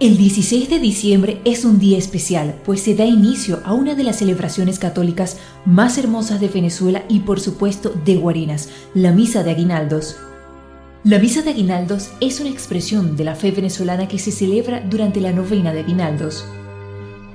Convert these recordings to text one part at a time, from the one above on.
El 16 de diciembre es un día especial, pues se da inicio a una de las celebraciones católicas más hermosas de Venezuela y por supuesto de Guarenas, la Misa de Aguinaldos. La Misa de Aguinaldos es una expresión de la fe venezolana que se celebra durante la novena de Aguinaldos.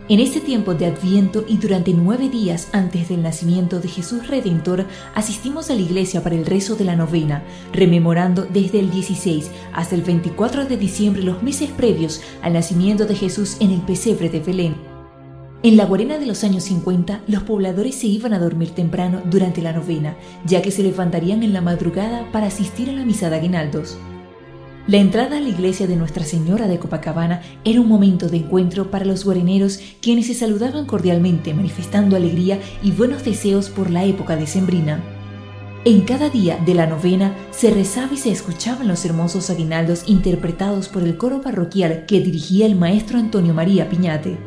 En este tiempo de Adviento y durante nueve días antes del nacimiento de Jesús Redentor, asistimos a la iglesia para el rezo de la novena, rememorando desde el 16 hasta el 24 de diciembre los meses previos al nacimiento de Jesús en el pesebre de Belén. En la Guarena de los años 50, los pobladores se iban a dormir temprano durante la novena, ya que se levantarían en la madrugada para asistir a la misa de aguinaldos. La entrada a la iglesia de Nuestra Señora de Copacabana era un momento de encuentro para los guareneros quienes se saludaban cordialmente manifestando alegría y buenos deseos por la época decembrina. En cada día de la novena se rezaba y se escuchaban los hermosos aguinaldos interpretados por el coro parroquial que dirigía el maestro Antonio María Piñate.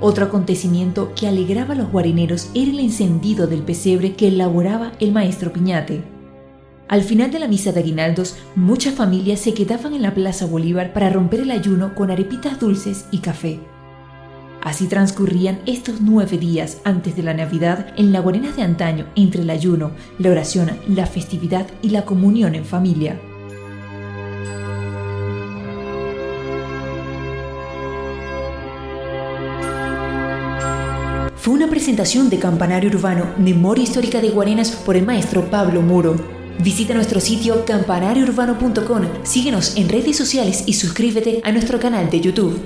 Otro acontecimiento que alegraba a los guareneros era el encendido del pesebre que elaboraba el maestro Piñate. Al final de la misa de aguinaldos, muchas familias se quedaban en la Plaza Bolívar para romper el ayuno con arepitas dulces y café. Así transcurrían estos nueve días antes de la Navidad en la Guarenas de antaño entre el ayuno, la oración, la festividad y la comunión en familia. Fue una presentación de Campanario Urbano, Memoria Histórica de Guarenas por el maestro Pablo Muro. Visita nuestro sitio campanariourbano.com, síguenos en redes sociales y suscríbete a nuestro canal de YouTube.